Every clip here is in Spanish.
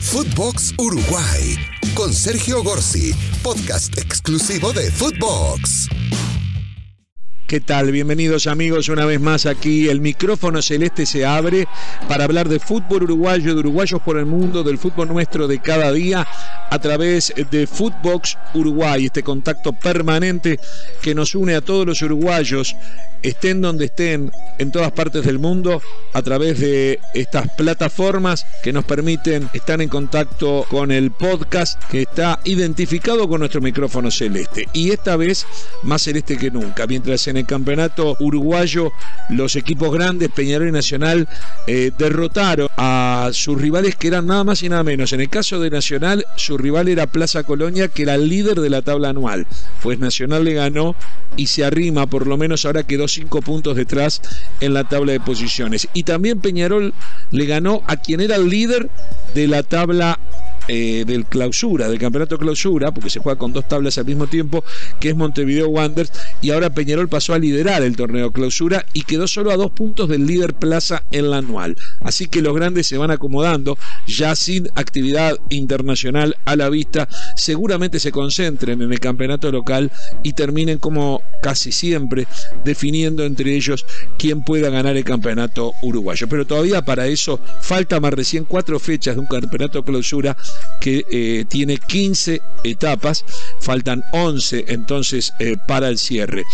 Footbox Uruguay con Sergio Gorsi, podcast exclusivo de Footbox. ¿Qué tal? Bienvenidos amigos una vez más aquí. El micrófono celeste se abre para hablar de fútbol uruguayo, de uruguayos por el mundo, del fútbol nuestro de cada día a través de Footbox Uruguay, este contacto permanente que nos une a todos los uruguayos, estén donde estén, en todas partes del mundo, a través de estas plataformas que nos permiten estar en contacto con el podcast que está identificado con nuestro micrófono celeste. Y esta vez más celeste que nunca, mientras en el campeonato uruguayo los equipos grandes, Peñarol y Nacional, eh, derrotaron a sus rivales que eran nada más y nada menos. En el caso de Nacional, su rival era Plaza Colonia, que era el líder de la tabla anual. Pues Nacional le ganó y se arrima, por lo menos ahora quedó cinco puntos detrás en la tabla de posiciones. Y también Peñarol le ganó a quien era el líder de la tabla eh, del clausura, del campeonato clausura, porque se juega con dos tablas al mismo tiempo, que es Montevideo Wanderers, y ahora Peñarol pasó a liderar el torneo clausura y quedó solo a dos puntos del líder Plaza en la anual. Así que los grandes se van acomodando, ya sin actividad internacional a la vista, seguramente se concentren en el campeonato local y terminen como casi siempre definiendo entre ellos quién pueda ganar el campeonato uruguayo. Pero todavía para eso falta más recién cuatro fechas de un campeonato clausura que eh, tiene 15 etapas, faltan 11 entonces eh, para el cierre.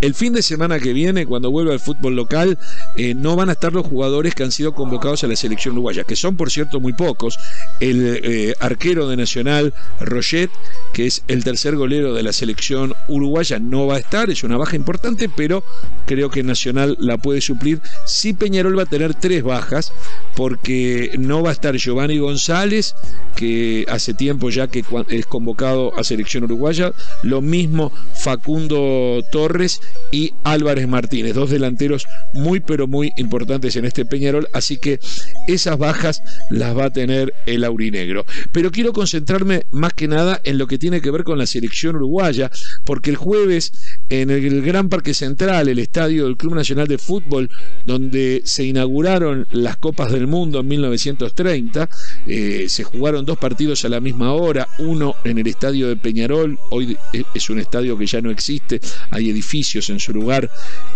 El fin de semana que viene, cuando vuelva al fútbol local, eh, no van a estar los jugadores que han sido convocados a la selección uruguaya, que son por cierto muy pocos. El arquero de Nacional, Roget, que es el tercer golero de la selección uruguaya, no va a estar, es una baja importante, pero creo que Nacional la puede suplir. Sí Peñarol va a tener tres bajas, porque no va a estar Giovanni González, que hace tiempo ya que es convocado a selección uruguaya, lo mismo Facundo Torres y Álvarez Martínez, dos delanteros muy pero muy importantes en este Peñarol, así que esas bajas las va a tener el aurinegro. Pero quiero concentrarme más que nada en lo que tiene que ver con la selección uruguaya, porque el jueves en el Gran Parque Central, el estadio del Club Nacional de Fútbol, donde se inauguraron las Copas del Mundo en 1930, eh, se jugaron dos partidos a la misma hora, uno en el estadio de Peñarol, hoy es un estadio que ya no existe, hay edificios en su lugar,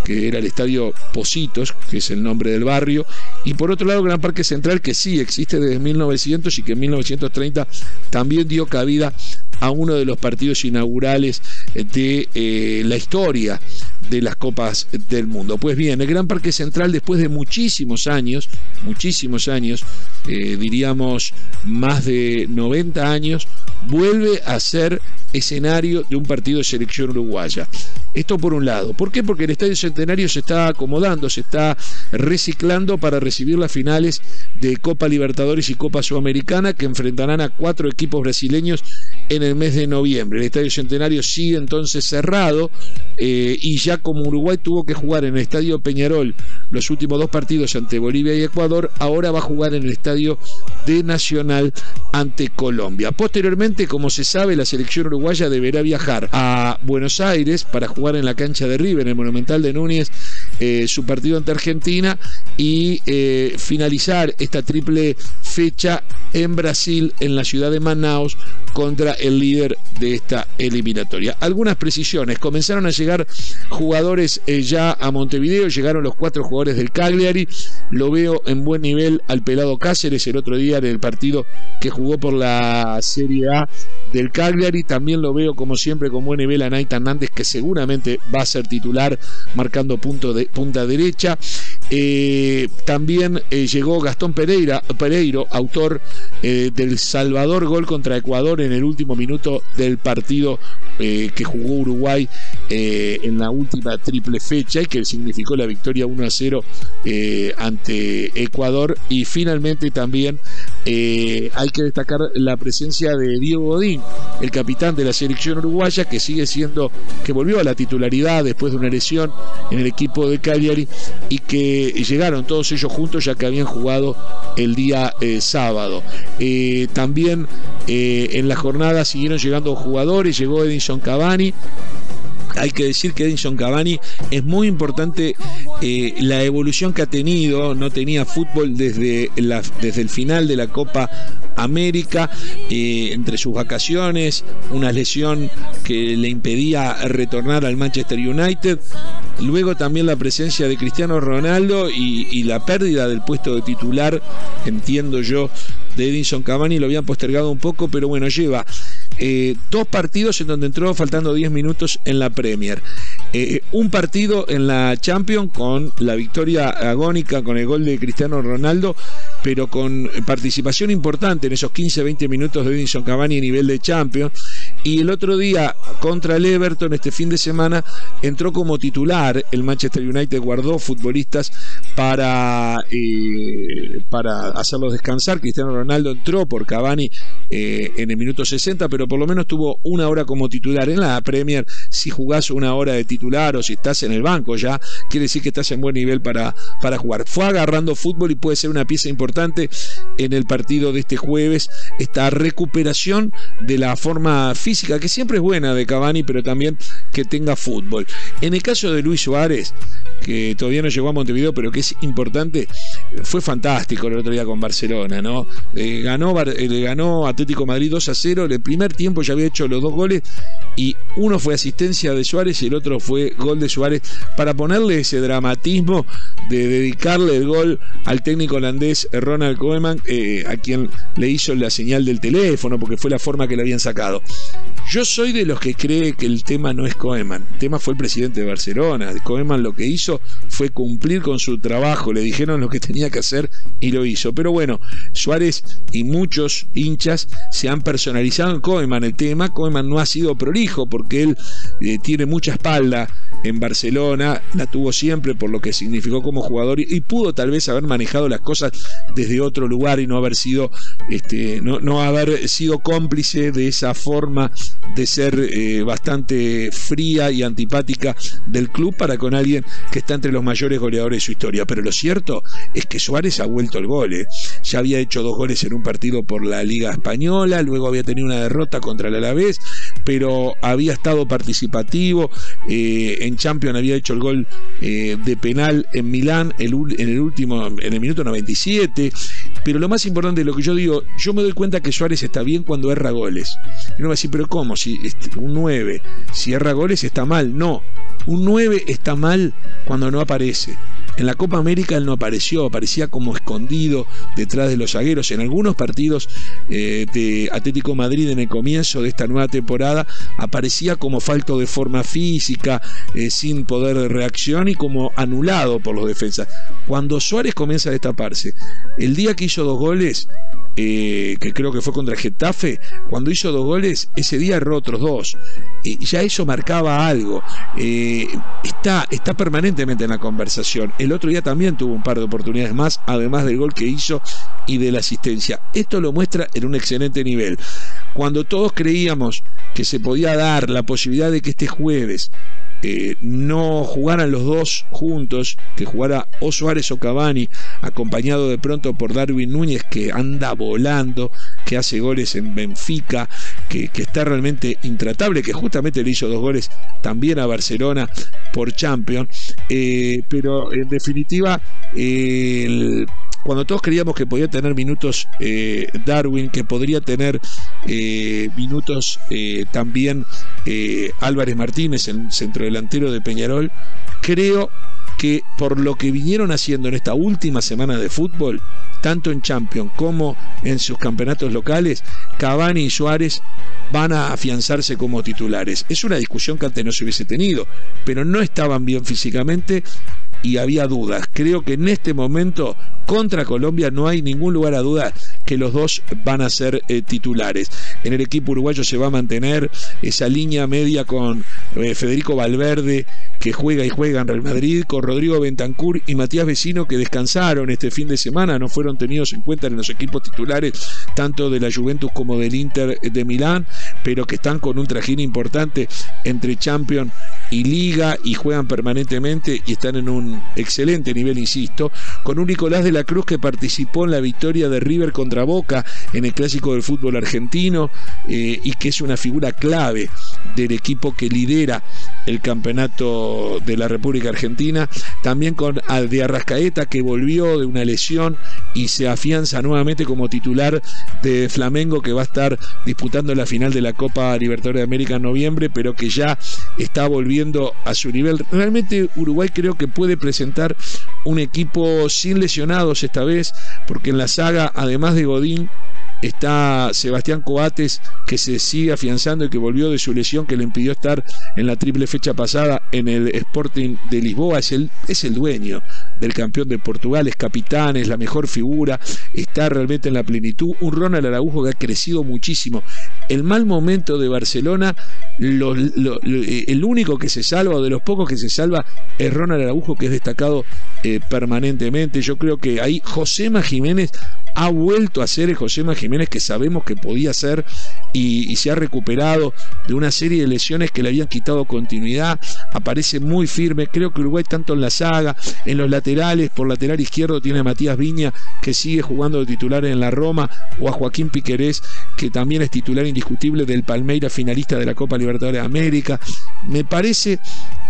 que era el estadio Positos, que es el nombre del barrio, y por otro lado Gran Parque Central, que sí existe desde 1900 y que en 1930 también dio cabida a uno de los partidos inaugurales de eh, la historia de las Copas del Mundo. Pues bien, el Gran Parque Central, después de muchísimos años, muchísimos años, eh, diríamos más de 90 años, vuelve a ser escenario de un partido de selección uruguaya. Esto por un lado. ¿Por qué? Porque el Estadio Centenario se está acomodando, se está reciclando para recibir las finales de Copa Libertadores y Copa Sudamericana que enfrentarán a cuatro equipos brasileños en el mes de noviembre. El Estadio Centenario sigue entonces cerrado eh, y ya como Uruguay tuvo que jugar en el Estadio Peñarol los últimos dos partidos ante Bolivia y Ecuador, ahora va a jugar en el Estadio de Nacional ante Colombia. Posteriormente, como se sabe, la selección uruguaya deberá viajar a Buenos Aires para jugar en la cancha de River, en el Monumental de Núñez, eh, su partido ante Argentina y eh, finalizar esta triple fecha en Brasil, en la ciudad de Manaus, contra el líder de esta eliminatoria. Algunas precisiones, comenzaron a llegar jugadores eh, ya a Montevideo, llegaron los cuatro jugadores del Cagliari, lo veo en buen nivel al pelado Cáceres el otro día en el partido que jugó por la Serie A del Cagliari, también lo veo como siempre con buen nivel a Hernández que seguramente va a ser titular marcando punto de punta derecha. Eh, también eh, llegó Gastón Pereira, Pereiro, autor eh, del Salvador gol contra Ecuador en el último minuto del partido que jugó Uruguay en la última triple fecha y que significó la victoria 1 a 0 ante Ecuador. Y finalmente también hay que destacar la presencia de Diego Godín, el capitán de la selección uruguaya, que sigue siendo, que volvió a la titularidad después de una lesión en el equipo de Cagliari y que llegaron todos ellos juntos ya que habían jugado el día eh, sábado. Eh, también eh, en la jornada siguieron llegando jugadores, llegó Edison Cavani hay que decir que Edinson Cavani es muy importante eh, la evolución que ha tenido, no tenía fútbol desde, desde el final de la Copa América, eh, entre sus vacaciones, una lesión que le impedía retornar al Manchester United, luego también la presencia de Cristiano Ronaldo y, y la pérdida del puesto de titular, entiendo yo, de Edinson Cavani, lo habían postergado un poco, pero bueno, lleva eh, dos partidos en donde entró faltando 10 minutos en la Premier. Eh, un partido en la Champions con la victoria agónica con el gol de Cristiano Ronaldo, pero con participación importante en esos 15-20 minutos de Edinson Cavani a nivel de Champions. Y el otro día contra el Everton, este fin de semana, entró como titular. El Manchester United guardó futbolistas para, eh, para hacerlos descansar. Cristiano Ronaldo entró por Cavani en el minuto 60, pero por lo menos tuvo una hora como titular. En la Premier, si jugás una hora de titular o si estás en el banco ya, quiere decir que estás en buen nivel para, para jugar. Fue agarrando fútbol y puede ser una pieza importante en el partido de este jueves. Esta recuperación de la forma física, que siempre es buena de Cavani, pero también que tenga fútbol. En el caso de Luis Suárez, que todavía no llegó a Montevideo, pero que es importante, fue fantástico el otro día con Barcelona, ¿no? Eh, ganó, eh, ganó Atlético Madrid 2 a 0, el primer tiempo ya había hecho los dos goles y uno fue asistencia de Suárez y el otro fue gol de Suárez para ponerle ese dramatismo de dedicarle el gol al técnico holandés Ronald Koeman, eh, a quien le hizo la señal del teléfono porque fue la forma que le habían sacado. Yo soy de los que cree que el tema no es Koeman, el tema fue el presidente de Barcelona. Koeman lo que hizo fue cumplir con su trabajo, le dijeron lo que tenía que hacer y lo hizo. Pero bueno, Suárez y muchos hinchas se han personalizado en Koeman el tema. Koeman no ha sido prolijo porque él eh, tiene mucha espalda en Barcelona, la tuvo siempre por lo que significó como jugador y, pudo tal vez haber manejado las cosas desde otro lugar y no haber sido, este, no, no haber sido cómplice de esa forma de ser eh, bastante fría y antipática del club para con alguien que está entre los mayores goleadores de su historia. Pero lo cierto es que Suárez ha vuelto el gol. ¿eh? Ya había hecho dos goles en un partido por la Liga Española, luego había tenido una derrota contra el Alavés, pero había estado participativo. Eh, en Champions había hecho el gol de penal en Milán en el último, en el minuto 97. Pero lo más importante de lo que yo digo, yo me doy cuenta que Suárez está bien cuando erra goles. Y uno va a decir, pero ¿cómo? Si este, un 9, si erra goles está mal. No, un 9 está mal cuando no aparece. En la Copa América él no apareció, aparecía como escondido detrás de los zagueros. En algunos partidos eh, de Atlético Madrid en el comienzo de esta nueva temporada aparecía como falto de forma física, eh, sin poder de reacción y como anulado por los defensas. Cuando Suárez comienza a destaparse, el día que hizo dos goles, eh, que creo que fue contra Getafe, cuando hizo dos goles, ese día erró otros dos. y ya eso marcaba algo. está, está permanentemente en la conversación. El otro día también tuvo un par de oportunidades más, además del gol que hizo y de la asistencia. Esto lo muestra en un excelente nivel. Cuando todos creíamos que se podía dar la posibilidad de que este jueves eh, no jugaran los dos juntos, que jugara o Suárez o Cavani, acompañado de pronto por Darwin Núñez, que anda volando, que hace goles en Benfica, que, está realmente intratable, que justamente le hizo dos goles también a Barcelona por Champions, eh, pero en definitiva el cuando todos creíamos que podía tener minutos eh, Darwin, que podría tener eh, minutos eh, también Álvarez Martínez, el centrodelantero de Peñarol, creo que por lo que vinieron haciendo en esta última semana de fútbol, tanto en Champions como en sus campeonatos locales, Cavani y Suárez van a afianzarse como titulares. Es una discusión que antes no se hubiese tenido, pero no estaban bien físicamente y había dudas. Creo que en este momento contra Colombia no hay ningún lugar a duda que los dos van a ser eh, titulares. En el equipo uruguayo se va a mantener esa línea media con eh, Federico Valverde que juega y juega en Real Madrid, con Rodrigo Bentancur y Matías Vecino que descansaron este fin de semana, no fueron tenidos en cuenta en los equipos titulares tanto de la Juventus como del Inter de Milán, pero que están con un trajín importante entre Champions y Liga y juegan permanentemente y están en un excelente nivel, insisto, con un Nicolás de la Cruz que participó en la victoria de River contra Boca en el clásico del fútbol argentino eh, y que es una figura clave del equipo que lidera el campeonato de la República Argentina, también con de Arrascaeta que volvió de una lesión y se afianza nuevamente como titular de Flamengo que va a estar disputando la final de la Copa Libertadores de América en noviembre, pero que ya está volviendo a su nivel. Realmente Uruguay creo que puede presentar un equipo sin lesionados esta vez, porque en la saga, además de Godín, está Sebastián Coates que se sigue afianzando y que volvió de su lesión que le impidió estar en la triple fecha pasada en el Sporting de Lisboa. Es el, es el dueño del campeón de Portugal, es capitán, es la mejor figura, está realmente en la plenitud. Un Ronald Araujo que ha crecido muchísimo. El mal momento de Barcelona, el único que se salva, o de los pocos que se salva, es Ronald Araujo, que es destacado eh, permanentemente. Yo creo que ahí Josema Jiménez ha vuelto a ser el Josema Jiménez que sabemos que podía ser y, se ha recuperado de una serie de lesiones que le habían quitado continuidad. Aparece muy firme. Creo que Uruguay, tanto en la saga, en los laterales, por lateral izquierdo tiene a Matías Viña que sigue jugando de titular en la Roma, o a Joaquín Piquerés que también es titular indiscutible del Palmeira, finalista de la Copa Libertadores de América. Me parece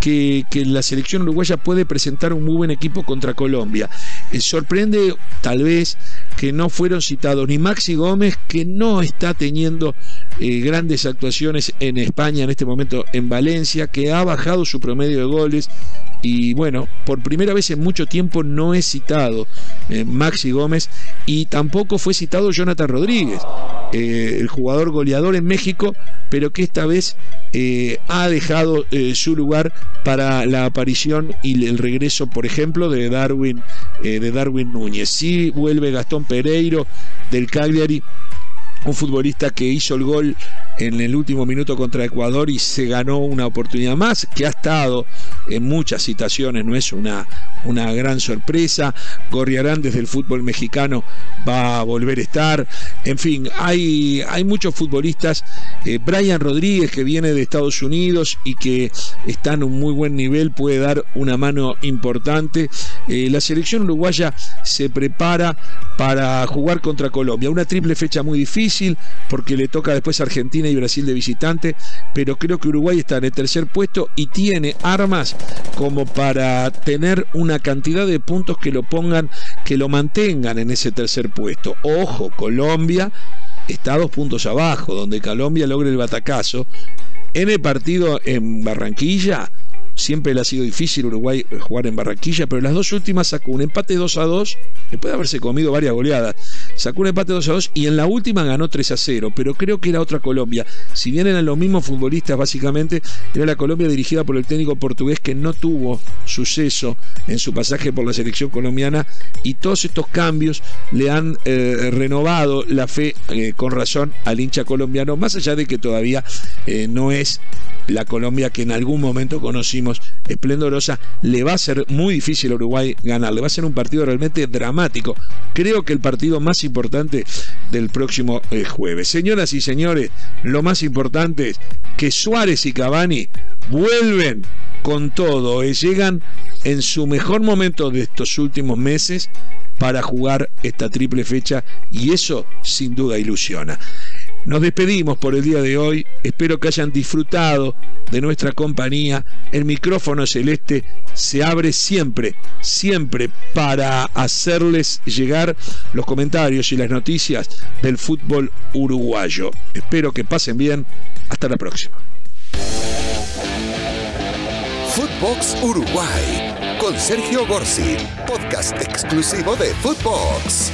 que, la selección uruguaya puede presentar un muy buen equipo contra Colombia. Eh, sorprende tal vez que no fueron citados ni Maxi Gómez, que no está teniendo eh, grandes actuaciones en España en este momento en Valencia, que ha bajado su promedio de goles y bueno, por primera vez en mucho tiempo no es citado eh, Maxi Gómez y tampoco fue citado Jonathan Rodríguez, eh, el jugador goleador en México, pero que esta vez eh, ha dejado su lugar para la aparición y el regreso, por ejemplo, de Darwin, de Darwin Núñez. Sí vuelve Gastón Pereiro del Cagliari un futbolista que hizo el gol en el último minuto contra Ecuador y se ganó una oportunidad más, que ha estado en muchas citaciones, no es una, una gran sorpresa. Gorriarán desde el fútbol mexicano va a volver a estar. En fin, hay, hay muchos futbolistas. Eh, Brian Rodríguez, que viene de Estados Unidos y que está en un muy buen nivel, puede dar una mano importante. Eh, la selección uruguaya se prepara para jugar contra Colombia. Una triple fecha muy difícil porque le toca después Argentina y Brasil de visitante, pero creo que Uruguay está en el tercer puesto y tiene armas como para tener una cantidad de puntos que lo pongan, que lo mantengan en ese tercer puesto. Ojo, Colombia está dos puntos abajo, donde Colombia logre el batacazo. En el partido en Barranquilla, Siempre le ha sido difícil Uruguay jugar en Barranquilla, pero las dos últimas sacó un empate 2 a 2, después de haberse comido varias goleadas. Sacó un empate 2 a 2 y en la última ganó 3 a 0, pero creo que era otra Colombia. Si bien eran los mismos futbolistas, básicamente, era la Colombia dirigida por el técnico portugués que no tuvo suceso en su pasaje por la selección colombiana y todos estos cambios le han eh, renovado la fe eh, con razón al hincha colombiano, más allá de que todavía eh, no es la Colombia que en algún momento conocimos esplendorosa, le va a ser muy difícil a Uruguay ganar, le va a ser un partido realmente dramático. Creo que el partido más importante del próximo eh, jueves. Señoras y señores, lo más importante es que Suárez y Cavani vuelven con todo, eh, llegan en su mejor momento de estos últimos meses para jugar esta triple fecha y eso sin duda ilusiona. Nos despedimos por el día de hoy. Espero que hayan disfrutado de nuestra compañía. El micrófono celeste se abre siempre, siempre para hacerles llegar los comentarios y las noticias del fútbol uruguayo. Espero que pasen bien. Hasta la próxima. Footbox Uruguay con Sergio Gorsi, podcast exclusivo de Footbox.